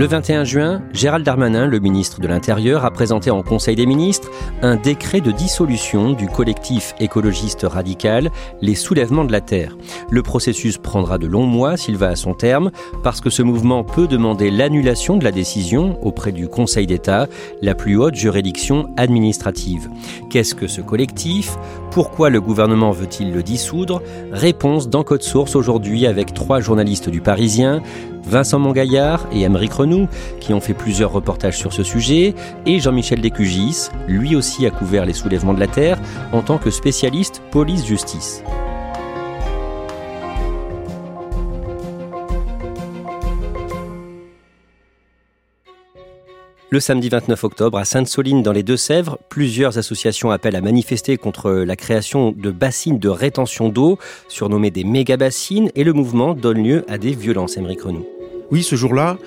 Le 21 juin, Gérald Darmanin, le ministre de l'Intérieur, a présenté en Conseil des ministres un décret de dissolution du collectif écologiste radical Les Soulèvements de la Terre. Le processus prendra de longs mois s'il va à son terme, parce que ce mouvement peut demander l'annulation de la décision auprès du Conseil d'État, la plus haute juridiction administrative. Qu'est-ce que ce collectif? Pourquoi le gouvernement veut-il le dissoudre? Réponse dans Code Source aujourd'hui avec trois journalistes du Parisien, Vincent Mongaillard et Émeric Renou, qui ont fait plusieurs reportages sur ce sujet, et Jean-Michel Descugis, lui aussi a couvert les soulèvements de la Terre en tant que spécialiste police-justice. Le samedi 29 octobre, à Sainte-Soline, dans les Deux-Sèvres, plusieurs associations appellent à manifester contre la création de bassines de rétention d'eau, surnommées des méga-bassines, et le mouvement donne lieu à des violences, Émeric Renou. Oui, ce jour-là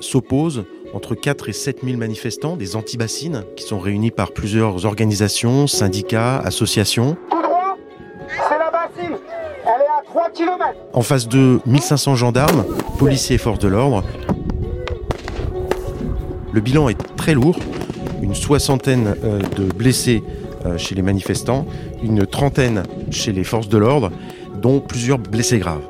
s'opposent entre 4 et 7 000 manifestants, des anti-bassines, qui sont réunis par plusieurs organisations, syndicats, associations. Tout droit, c'est la bassine. Elle est à 3 km. En face de 1500 gendarmes, policiers et forces de l'ordre. Le bilan est très lourd, une soixantaine euh, de blessés euh, chez les manifestants, une trentaine chez les forces de l'ordre, dont plusieurs blessés graves.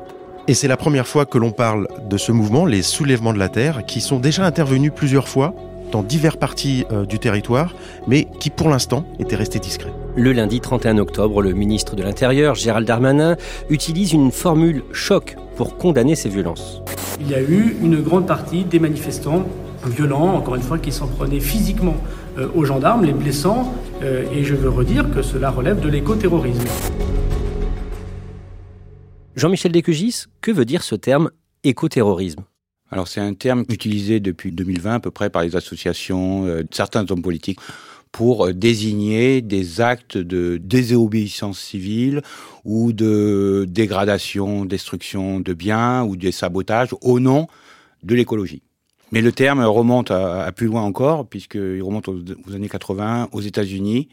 Et c'est la première fois que l'on parle de ce mouvement, les soulèvements de la Terre, qui sont déjà intervenus plusieurs fois dans diverses parties euh, du territoire, mais qui pour l'instant étaient restés discrets. Le lundi 31 octobre, le ministre de l'Intérieur, Gérald Darmanin, utilise une formule choc pour condamner ces violences. Il y a eu une grande partie des manifestants violents, encore une fois, qui s'en prenaient physiquement euh, aux gendarmes, les blessant, euh, et je veux redire que cela relève de l'écoterrorisme. Jean-Michel Descugis, que veut dire ce terme écoterrorisme? Alors c'est un terme utilisé depuis 2020 à peu près par les associations, euh, certains hommes politiques pour euh, désigner des actes de désobéissance civile ou de dégradation, destruction de biens ou des sabotages au nom de l'écologie. Mais le terme remonte à, plus loin encore, puisqu'il remonte aux, aux, années 80 aux États-Unis.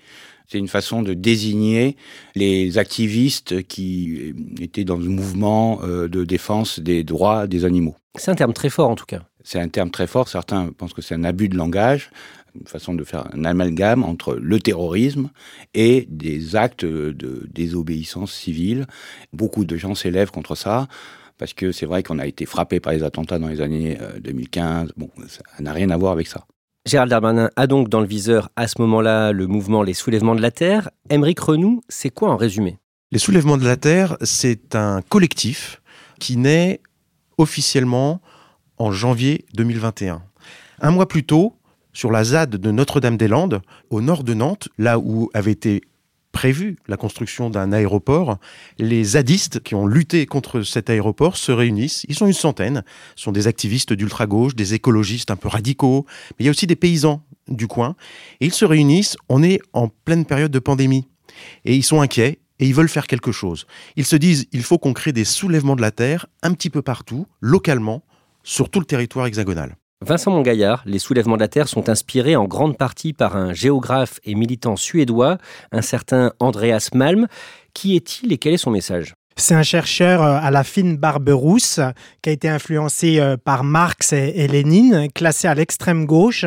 C'est une façon de désigner les activistes qui étaient dans le mouvement euh, de défense des droits des animaux. C'est un terme très fort en tout cas. C'est un terme très fort. Certains pensent que c'est un abus de langage, une façon de faire un amalgame entre le terrorisme et des actes de désobéissance civile. Beaucoup de gens s'élèvent contre ça parce que c'est vrai qu'on a été frappé par les attentats dans les années 2015. Bon, ça n'a rien à voir avec ça. Gérald Darmanin a donc dans le viseur à ce moment-là le mouvement Les Soulèvements de la Terre. Émeric Renou, c'est quoi en résumé? Les Soulèvements de la Terre, c'est un collectif qui naît officiellement en janvier 2021. Un mois plus tôt, sur la ZAD de Notre-Dame-des-Landes, au nord de Nantes, là où avait été prévu la construction d'un aéroport, les zadistes qui ont lutté contre cet aéroport se réunissent. Ils sont une centaine. Ce sont des activistes d'ultra-gauche, des écologistes un peu radicaux, mais il y a aussi des paysans du coin. Et ils se réunissent. On est en pleine période de pandémie. Et ils sont inquiets et ils veulent faire quelque chose. Ils se disent il faut qu'on crée des soulèvements de la terre un petit peu partout, localement, sur tout le territoire hexagonal. Vincent Mongaillard, les soulèvements de la Terre sont inspirés en grande partie par un géographe et militant suédois, un certain Andreas Malm. Qui est-il et quel est son message? C'est un chercheur euh, à la fine barbe rousse qui a été influencé euh, par Marx et, Lénine, classé à l'extrême gauche.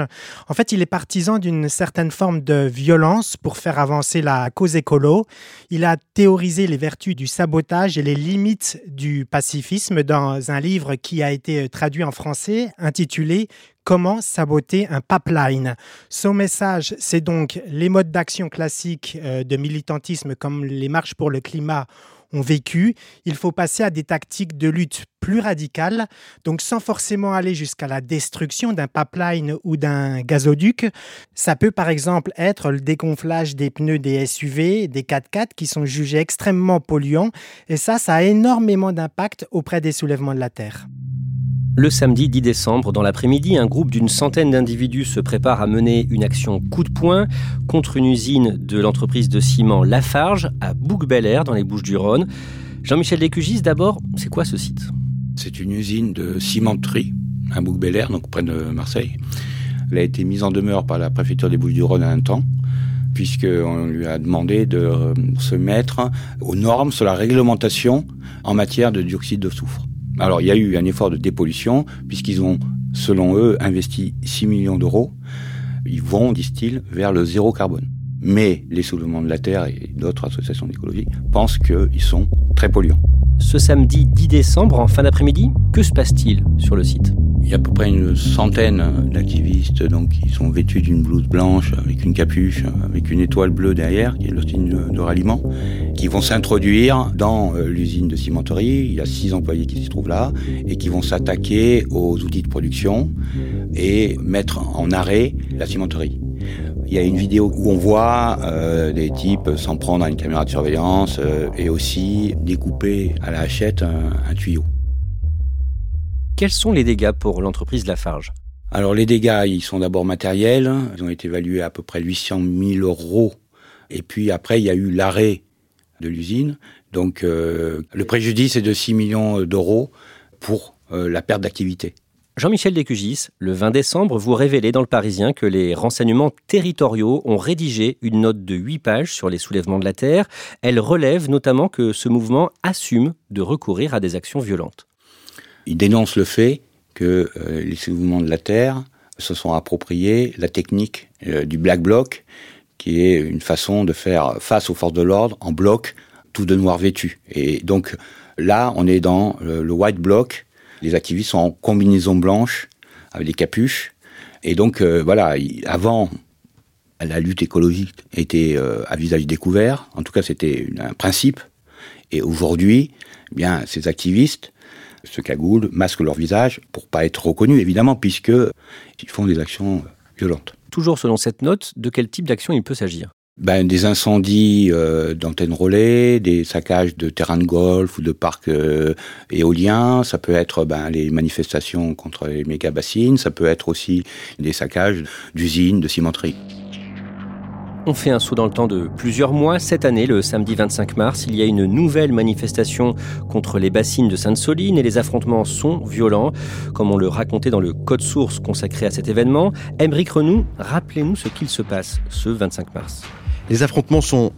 En fait, il est partisan d'une certaine forme de violence pour faire avancer la cause écolo. Il a théorisé les vertus du sabotage et les limites du pacifisme dans un livre qui a été traduit en français intitulé Comment saboter un pipeline Son message, c'est donc les modes d'action classiques euh, de militantisme comme les marches pour le climat ont vécu. Il faut passer à des tactiques de lutte plus radicales, donc sans forcément aller jusqu'à la destruction d'un pipeline ou d'un gazoduc. Ça peut par exemple être le dégonflage des pneus des SUV, des 4x4 qui sont jugés extrêmement polluants, et ça, ça a énormément d'impact auprès des soulèvements de la Terre. Le samedi 10 décembre, dans l'après-midi, un groupe d'une centaine d'individus se prépare à mener une action coup de poing contre une usine de l'entreprise de ciment Lafarge à Bouc-Bel-Air dans les Bouches-du-Rhône. Jean-Michel Descugis, d'abord, c'est quoi ce site? C'est une usine de cimenterie à Bouc-Bel-Air, donc près de Marseille. Elle a été mise en demeure par la préfecture des Bouches-du-Rhône à un temps puisqu'on lui a demandé de se mettre aux normes sur la réglementation en matière de dioxyde de soufre. Alors il y a eu un effort de dépollution, puisqu'ils ont, selon eux, investi 6 millions d'euros. Ils vont, disent-ils, vers le zéro carbone. Mais les soulèvements de la Terre et d'autres associations d'écologie pensent qu'ils sont très polluants. Ce samedi 10 décembre, en fin d'après-midi, que se passe-t-il sur le site? Il y a à peu près une centaine d'activistes donc qui sont vêtus d'une blouse blanche avec une capuche, avec une étoile bleue derrière, qui est le signe de ralliement, qui vont s'introduire dans euh, l'usine de cimenterie. Il y a six employés qui s'y trouvent là et qui vont s'attaquer aux outils de production et mettre en arrêt la cimenterie. Il y a une vidéo où on voit euh, des types s'en prendre à une caméra de surveillance euh, et aussi découper à la hachette un tuyau. Quels sont les dégâts pour l'entreprise Lafarge? Alors les dégâts, ils sont d'abord matériels. Ils ont été évalués à peu près 800 000 euros. Et puis après, il y a eu l'arrêt de l'usine. Donc euh, le préjudice est de 6 millions d'euros pour la perte d'activité. Jean-Michel Descugis, le 20 décembre, vous révélez dans le Parisien que les renseignements territoriaux ont rédigé une note de 8 pages sur les soulèvements de la Terre. Elle relève notamment que ce mouvement assume de recourir à des actions violentes. Il dénonce le fait que euh, les soulèvements de la Terre se sont appropriés la technique euh, du black bloc, qui est une façon de faire face aux forces de l'ordre en bloc, tout de noir vêtu. Et donc là, on est dans le, white bloc. Les activistes sont en combinaison blanche avec des capuches. Et donc euh, voilà, avant, la lutte écologique était à visage découvert. En tout cas, c'était un principe. Et aujourd'hui, eh bien, ces activistes se cagoulent, masquent leur visage pour pas être reconnus, évidemment, puisque ils font des actions violentes. Toujours selon cette note, de quel type d'action il peut s'agir? Ben, des incendies euh, d'antennes relais, des saccages de terrains de golf ou de parcs euh, éoliens. Ça peut être ben, les manifestations contre les méga bassines. Ça peut être aussi des saccages d'usines, de cimenteries. On fait un saut dans le temps de plusieurs mois. Cette année, le samedi 25 mars, il y a une nouvelle manifestation contre les bassines de Sainte-Soline et les affrontements sont violents, comme on le racontait dans le code source consacré à cet événement. Emeric Renou, rappelez-nous ce qu'il se passe ce 25 mars. Les affrontements sont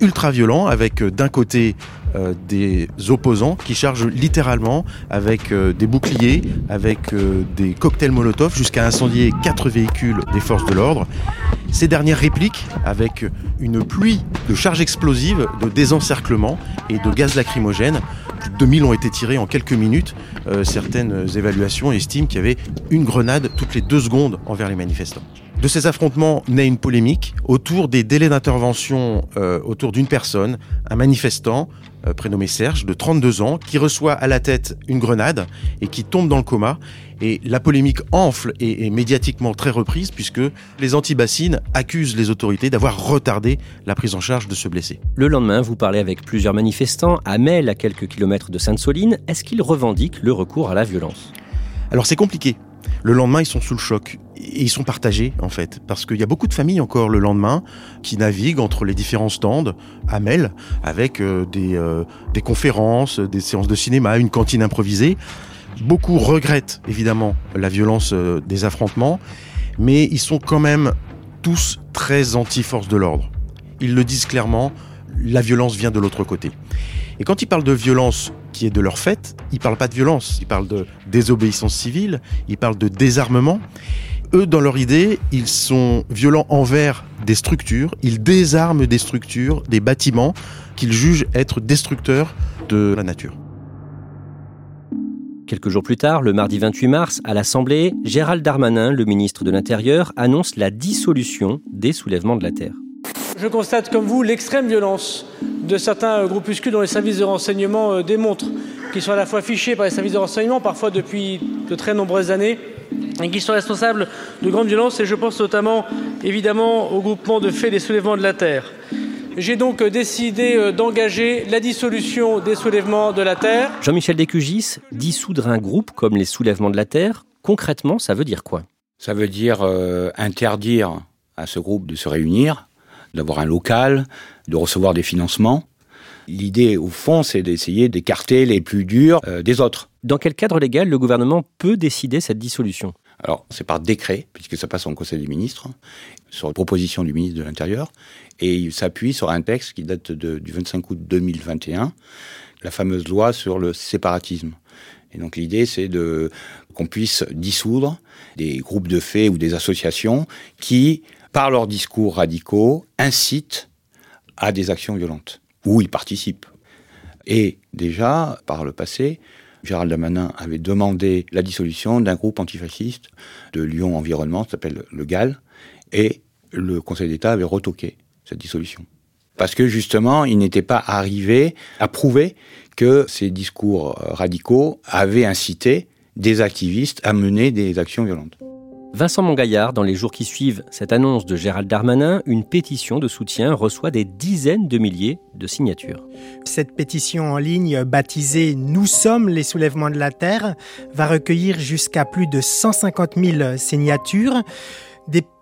ultra violents avec euh, d'un côté euh, des opposants qui chargent littéralement avec euh, des boucliers, avec des cocktails Molotov jusqu'à incendier quatre véhicules des forces de l'ordre. Ces dernières répliquent avec une pluie de charges explosives, de désencerclement et de gaz lacrymogène. Plus de 2000 ont été tirés en quelques minutes. certaines évaluations estiment qu'il y avait une grenade toutes les deux secondes envers les manifestants. De ces affrontements naît une polémique autour des délais d'intervention euh, autour d'une personne, un manifestant euh, prénommé Serge, de 32 ans, qui reçoit à la tête une grenade et qui tombe dans le coma. Et la polémique enfle et est médiatiquement très reprise puisque les anti-bassines accusent les autorités d'avoir retardé la prise en charge de ce blessé. Le lendemain, vous parlez avec plusieurs manifestants à Mel, à quelques kilomètres de Sainte-Soline. Est-ce qu'ils revendiquent le recours à la violence? Alors c'est compliqué. Le lendemain, ils sont sous le choc. Et ils sont partagés, en fait. Parce qu'il y a beaucoup de familles encore le lendemain qui naviguent entre les différents stands à Mel, avec euh, des, euh, des conférences, des séances de cinéma, une cantine improvisée. Beaucoup regrettent, évidemment, la violence euh, des affrontements. Mais ils sont quand même tous très anti-force de l'ordre. Ils le disent clairement, la violence vient de l'autre côté. Et quand ils parlent de violence qui est de leur fait, ils parlent pas de violence, ils parlent de désobéissance civile, ils parlent de désarmement. Eux, dans leur idée, ils sont violents envers des structures, ils désarment des structures, des bâtiments qu'ils jugent être destructeurs de la nature. Quelques jours plus tard, le mardi 28 mars, à l'Assemblée, Gérald Darmanin, le ministre de l'Intérieur, annonce la dissolution des soulèvements de la Terre. Je constate comme vous l'extrême violence de certains groupuscules dont les services de renseignement euh, démontrent qu'ils sont à la fois fichés par les services de renseignement, parfois depuis de très nombreuses années, et qui sont responsables de grandes violences, et je pense notamment évidemment au groupement de faits des soulèvements de la Terre. J'ai donc décidé euh, d'engager la dissolution des soulèvements de la Terre. Jean-Michel Descugis, dissoudre un groupe comme les soulèvements de la Terre, concrètement, ça veut dire quoi? Ça veut dire euh, interdire à ce groupe de se réunir, d'avoir un local, de recevoir des financements. L'idée, au fond, c'est d'essayer d'écarter les plus durs euh, des autres. Dans quel cadre légal le gouvernement peut décider cette dissolution? Alors, c'est par décret, puisque ça passe en Conseil des ministres, sur proposition du ministre de l'Intérieur, et il s'appuie sur un texte qui date du 25 août 2021, la fameuse loi sur le séparatisme. Et donc l'idée, c'est de qu'on puisse dissoudre des groupes de faits ou des associations qui, par leurs discours radicaux, incitent à des actions violentes, ou ils participent. Et déjà, par le passé, Gérald Damanin avait demandé la dissolution d'un groupe antifasciste de Lyon Environnement, qui s'appelle le GAL, et le Conseil d'État avait retoqué cette dissolution. Parce que justement, il n'était pas arrivé à prouver que ces discours radicaux avaient incité des activistes à mener des actions violentes. Vincent Mongaillard, dans les jours qui suivent cette annonce de Gérald Darmanin, une pétition de soutien reçoit des dizaines de milliers de signatures. Cette pétition en ligne, baptisée Nous sommes les soulèvements de la Terre, va recueillir jusqu'à plus de 150 000 signatures.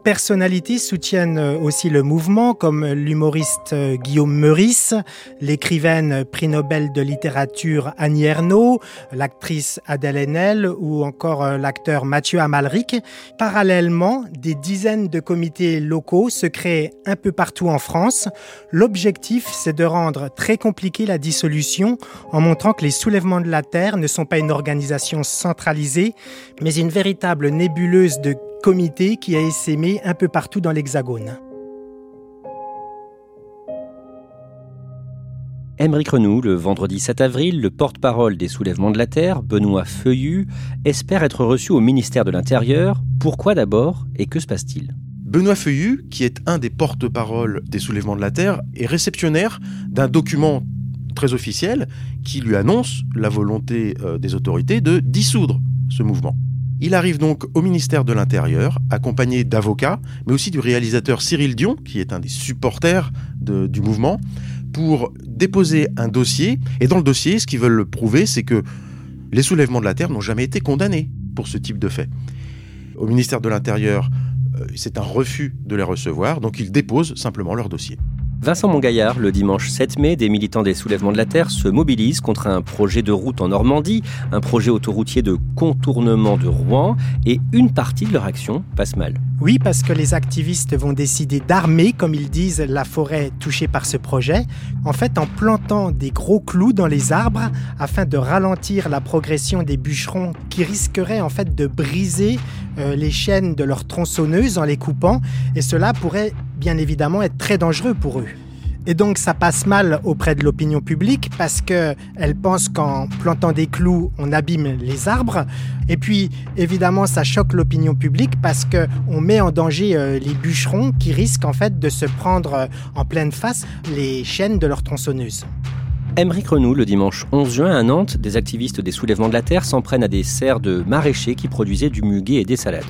Personnalités soutiennent euh, aussi le mouvement, comme l'humoriste euh, Guillaume Meurice, l'écrivaine prix Nobel de littérature Annie Ernaux, l'actrice Adèle Haenel ou encore euh, l'acteur Mathieu Amalric. Parallèlement, des dizaines de comités locaux se créent un peu partout en France. L'objectif, c'est de rendre très compliqué la dissolution en montrant que les soulèvements de la Terre ne sont pas une organisation centralisée, mais une véritable nébuleuse de comité qui a essaimé un peu partout dans l'Hexagone. Émeric Renou, le vendredi 7 avril, le porte-parole des soulèvements de la Terre, Benoît Feuillu, espère être reçu au ministère de l'Intérieur. Pourquoi d'abord et que se passe-t-il? Benoît Feuillu, qui est un des porte-parole des soulèvements de la Terre, est réceptionnaire d'un document très officiel qui lui annonce la volonté euh, des autorités de dissoudre ce mouvement. Il arrive donc au ministère de l'Intérieur, accompagné d'avocats, mais aussi du réalisateur Cyril Dion, qui est un des supporters du mouvement, pour déposer un dossier. Et dans le dossier, ce qu'ils veulent prouver, c'est que les soulèvements de la Terre n'ont jamais été condamnés pour ce type de fait. Au ministère de l'Intérieur, euh, c'est un refus de les recevoir, donc ils déposent simplement leur dossier. Vincent Mongaillard, le dimanche 7 mai, des militants des soulèvements de la Terre se mobilisent contre un projet de route en Normandie, un projet autoroutier de contournement de Rouen, et une partie de leur action passe mal. Oui, parce que les activistes vont décider d'armer, comme ils disent, la forêt touchée par ce projet, en fait en plantant des gros clous dans les arbres afin de ralentir la progression des bûcherons qui risqueraient en fait de briser euh, les chaînes de leurs tronçonneuses en les coupant, et cela pourrait bien évidemment être très dangereux pour eux. Et donc ça passe mal auprès de l'opinion publique parce qu'elle pense qu'en plantant des clous, on abîme les arbres. Et puis évidemment, ça choque l'opinion publique parce qu'on met en danger euh, les bûcherons qui risquent en fait de se prendre euh, en pleine face les chaînes de leur tronçonneuse. Émeric Renou, le dimanche 11 juin à Nantes, des activistes des soulèvements de la Terre s'en prennent à des serres de maraîchers qui produisaient du muguet et des salades.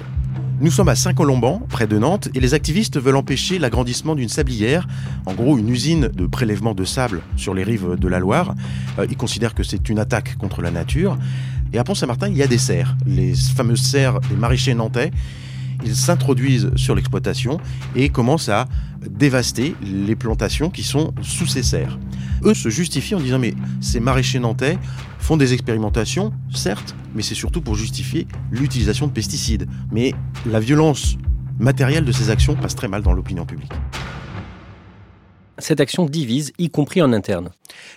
Nous sommes à Saint-Colomban, près de Nantes, et les activistes veulent empêcher l'agrandissement d'une sablière, en gros une usine de prélèvement de sable sur les rives de la Loire. Euh, ils considèrent que c'est une attaque contre la nature. Et à Pont-Saint-Martin, il y a des serres, les fameuses serres des maraîchers nantais. Ils s'introduisent sur l'exploitation et commencent à dévaster les plantations qui sont sous ces serres. Eux se justifient en disant mais ces maraîchers nantais font des expérimentations, certes, mais c'est surtout pour justifier l'utilisation de pesticides. Mais la violence matérielle de ces actions passe très mal dans l'opinion publique. cette action divise, y compris en interne.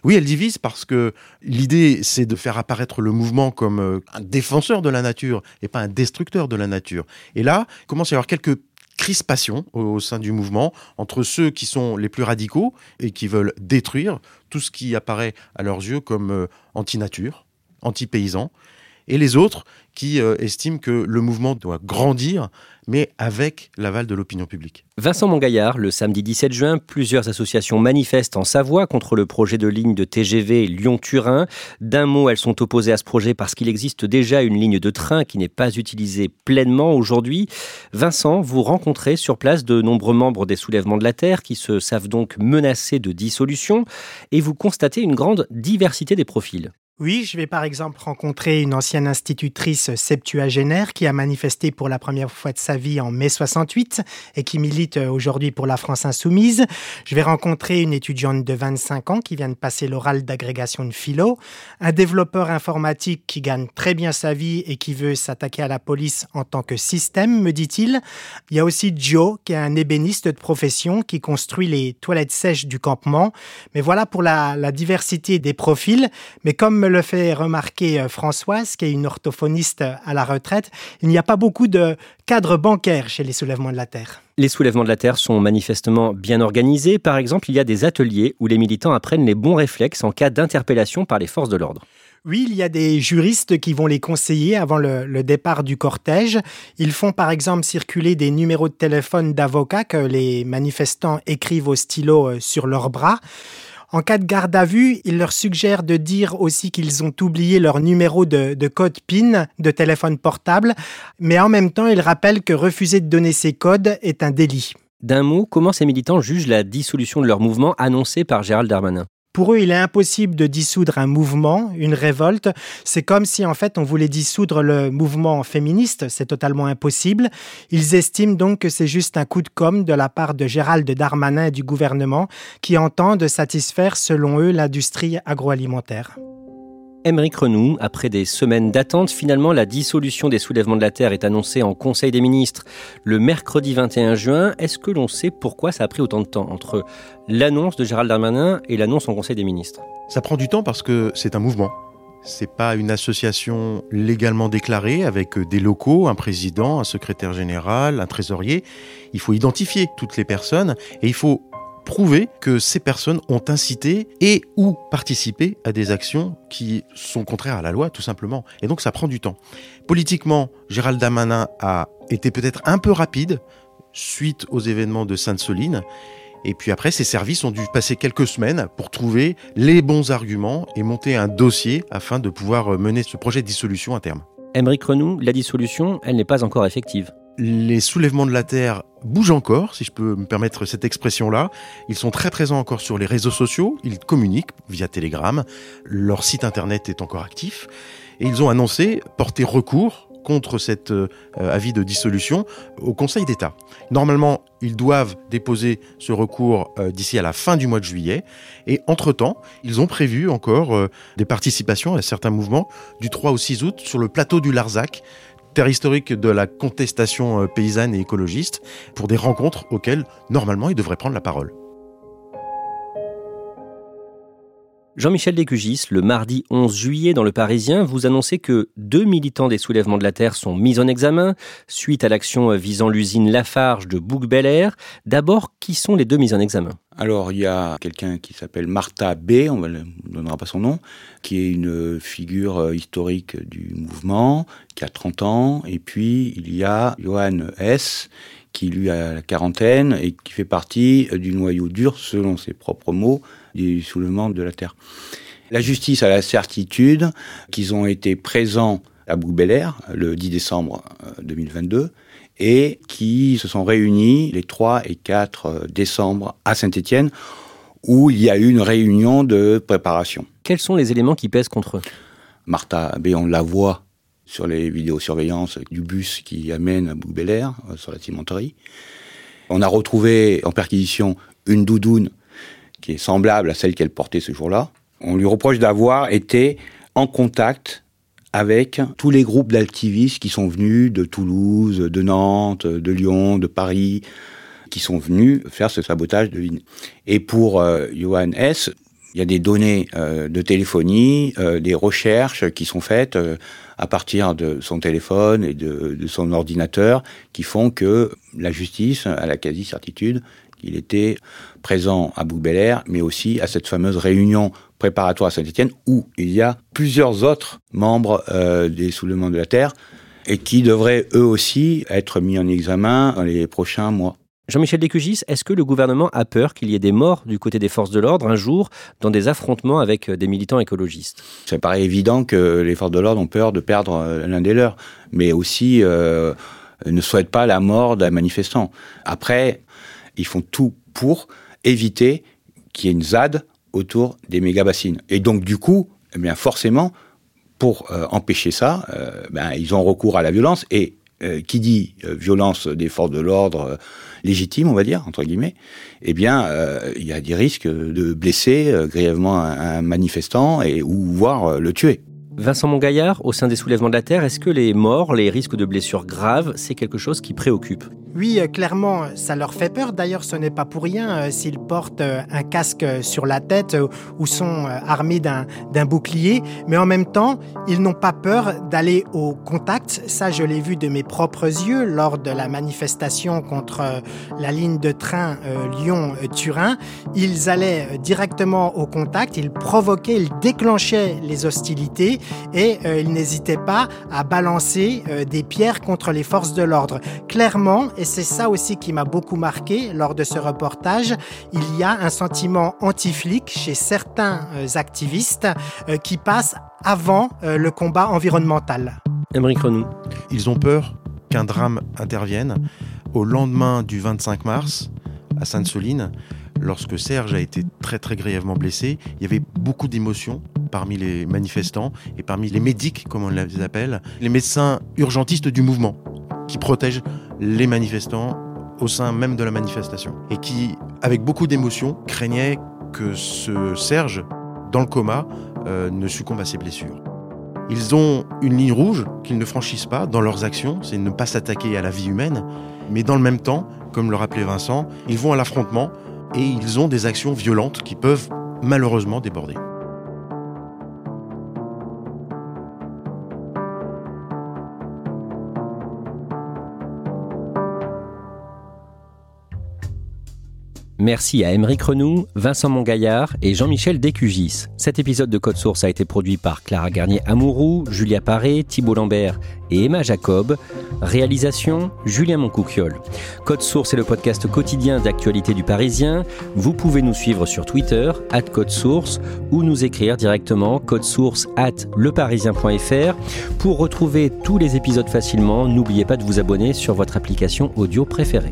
Oui, elle divise parce que l'idée, c'est de faire apparaître le mouvement comme euh, un défenseur de la nature et pas un destructeur de la nature. Et là, il commence à y avoir quelques crispations au sein du mouvement entre ceux qui sont les plus radicaux et qui veulent détruire tout ce qui apparaît à leurs yeux comme euh, anti-nature, anti-paysan, et les autres qui euh, estiment que le mouvement doit grandir, mais avec l'aval de l'opinion publique. Vincent Mongaillard, le samedi 17 juin, plusieurs associations manifestent en Savoie contre le projet de ligne de TGV Lyon-Turin. D'un mot, elles sont opposées à ce projet parce qu'il existe déjà une ligne de train qui n'est pas utilisée pleinement aujourd'hui. Vincent, vous rencontrez sur place de nombreux membres des soulèvements de la Terre qui se savent donc menacés de dissolution et vous constatez une grande diversité des profils. Oui, je vais par exemple rencontrer une ancienne institutrice septuagénaire qui a manifesté pour la première fois de sa vie en mai 68 et qui milite euh, aujourd'hui pour la France insoumise. Je vais rencontrer une étudiante de 25 ans qui vient de passer l'oral d'agrégation de philo, un développeur informatique qui gagne très bien sa vie et qui veut s'attaquer à la police en tant que système, me dit-il. Il y a aussi Joe, qui est un ébéniste de profession qui construit les toilettes sèches du campement. Mais voilà pour la, diversité des profils. Mais comme le fait remarquer euh, Françoise, qui est une orthophoniste à la retraite, il n'y a pas beaucoup de cadres bancaires chez les soulèvements de la Terre. Les soulèvements de la Terre sont manifestement bien organisés. Par exemple, il y a des ateliers où les militants apprennent les bons réflexes en cas d'interpellation par les forces de l'ordre. Oui, il y a des juristes qui vont les conseiller avant le, le, départ du cortège. Ils font par exemple circuler des numéros de téléphone d'avocats que les manifestants écrivent au stylo euh, sur leurs bras. En cas de garde à vue, il leur suggère de dire aussi qu'ils ont oublié leur numéro de, de, code PIN de téléphone portable, mais en même temps, il rappelle que refuser de donner ces codes est un délit. D'un mot, comment ces militants jugent la dissolution de leur mouvement annoncée par Gérald Darmanin? Pour eux, il est impossible de dissoudre un mouvement, une révolte. C'est comme si en fait on voulait dissoudre le mouvement féministe. C'est totalement impossible. Ils estiment donc que c'est juste un coup de com' de la part de Gérald Darmanin et du gouvernement qui entendent satisfaire, selon eux, l'industrie agroalimentaire. Émeric Renou, après des semaines d'attente, finalement la dissolution des soulèvements de la Terre est annoncée en Conseil des ministres le mercredi 21 juin. Est-ce que l'on sait pourquoi ça a pris autant de temps entre l'annonce de Gérald Darmanin et l'annonce en Conseil des ministres? Ça prend du temps parce que c'est un mouvement. C'est pas une association légalement déclarée avec des locaux, un président, un secrétaire général, un trésorier. Il faut identifier toutes les personnes et il faut prouver que ces personnes ont incité et ou participé à des actions qui sont contraires à la loi, tout simplement. Et donc ça prend du temps. Politiquement, Gérald Damanin a été peut-être un peu rapide suite aux événements de Sainte-Soline. Et puis après, ses services ont dû passer quelques semaines pour trouver les bons arguments et monter un dossier afin de pouvoir mener ce projet de dissolution à terme. Émeric Renou, la dissolution, elle n'est pas encore effective les soulèvements de la Terre bougent encore, si je peux me permettre cette expression-là. Ils sont très présents encore sur les réseaux sociaux, ils communiquent via Telegram, leur site internet est encore actif, et ils ont annoncé porter recours contre cet euh, avis de dissolution au Conseil d'État. Normalement, ils doivent déposer ce recours euh, d'ici à la fin du mois de juillet. Et entre-temps, ils ont prévu encore euh, des participations à certains mouvements du 3 au 6 août sur le plateau du Larzac, terre historique de la contestation euh, paysanne et écologiste, pour des rencontres auxquelles, normalement, il devrait prendre la parole. Jean-Michel Descugis, le mardi 11 juillet dans Le Parisien, vous annoncez que deux militants des soulèvements de la Terre sont mis en examen suite à l'action visant l'usine Lafarge de Bouc-Bel-Air. D'abord, qui sont les deux mis en examen? Alors, il y a quelqu'un qui s'appelle Martha B, on ne donnera pas son nom, qui est une figure euh, historique du mouvement, qui a 30 ans. Et puis, il y a Johan S, qui lui a la quarantaine et qui fait partie euh, du noyau dur, selon ses propres mots, du soulèvement de la Terre. La justice a la certitude qu'ils ont été présents à Bouc-Bel-Air le 10 décembre 2022 euh, et qui se sont réunis les 3 et 4 euh, décembre à Saint-Étienne où il y a eu une réunion de préparation. Quels sont les éléments qui pèsent contre eux? Martha B, on la voit sur les vidéosurveillances du bus qui amène à bouc euh, sur la cimenterie. On a retrouvé en perquisition une doudoune qui est semblable à celle qu'elle portait ce jour-là. On lui reproche d'avoir été en contact avec tous les groupes d'activistes qui sont venus de Toulouse, de Nantes, de Lyon, de Paris. qui sont venus faire ce sabotage de ligne. Et pour euh, S., il y a des données euh, de téléphonie, euh, des recherches qui sont faites euh, à partir de son téléphone et de, de, son ordinateur qui font que la justice a la quasi-certitude qu'il était présent à bouc mais aussi à cette fameuse réunion préparatoire à Saint-Etienne où il y a plusieurs autres membres des soulèvements de la Terre et qui devraient eux aussi être mis en examen dans les prochains mois. Jean-Michel Descugis, est-ce que le gouvernement a peur qu'il y ait des morts du côté des forces de l'ordre un jour dans des affrontements avec euh, des militants écologistes? Ça paraît évident que les forces de l'ordre ont peur de perdre euh, l'un des leurs, mais aussi euh, ne souhaitent pas la mort d'un manifestant. Après, ils font tout pour éviter qu'il y ait une ZAD autour des méga-bassines. Et donc, du coup, eh bien forcément, pour euh, empêcher ça, euh, ben, ils ont recours à la violence. Et euh, qui dit violence des forces de l'ordre légitime, on va dire, entre guillemets, eh bien, il y a des risques de blesser grièvement un, un, manifestant et ou voire le tuer. Vincent Mongaillard, au sein des soulèvements de la Terre, est-ce que les morts, les risques de blessures graves, c'est quelque chose qui préoccupe? Oui, euh, clairement, ça leur fait peur. D'ailleurs, ce n'est pas pour rien euh, s'ils portent euh, un casque sur la tête ou sont armés d'un bouclier. Mais en même temps, ils n'ont pas peur d'aller au contact. Ça, je l'ai vu de mes propres yeux lors de la manifestation contre la ligne de train Lyon-Turin. Ils allaient directement au contact, ils provoquaient, ils déclenchaient les hostilités et ils n'hésitaient pas à balancer des pierres contre les forces de l'ordre. Clairement, et c'est ça aussi qui m'a beaucoup marqué lors de ce reportage, il y a un sentiment anti-flic chez certains euh, activistes euh, qui passent avant euh, le combat environnemental. Émeric Renou. Ils ont peur qu'un drame intervienne au lendemain du 25 mars à Sainte-Soline, lorsque Serge a été très très grièvement blessé, il y avait beaucoup d'émotions parmi les manifestants et parmi les médics, comme on les appelle, les médecins urgentistes du mouvement, qui protègent les manifestants au sein même de la manifestation. Et qui, avec beaucoup d'émotion, craignaient que ce Serge, dans le coma, euh, ne succombe à ses blessures. Ils ont une ligne rouge qu'ils ne franchissent pas dans leurs actions, c'est ne pas s'attaquer à la vie humaine, mais dans le même temps, comme le rappelait Vincent, ils vont à l'affrontement et ils ont des actions violentes qui peuvent malheureusement déborder. Merci à Émeric Renou, Vincent Mongaillard et Jean-Michel Décugis. Cet épisode de Code Source a été produit par Clara Garnier-Amouroux, Julia Paré, Thibault Lambert et Emma Jacob. Réalisation Julien Moncouquiole. Code Source est le podcast quotidien d'actualité du Parisien. Vous pouvez nous suivre sur Twitter, at Code Source, ou nous écrire directement code source at leparisien.fr. Pour retrouver tous les épisodes facilement, n'oubliez pas de vous abonner sur votre application audio préférée.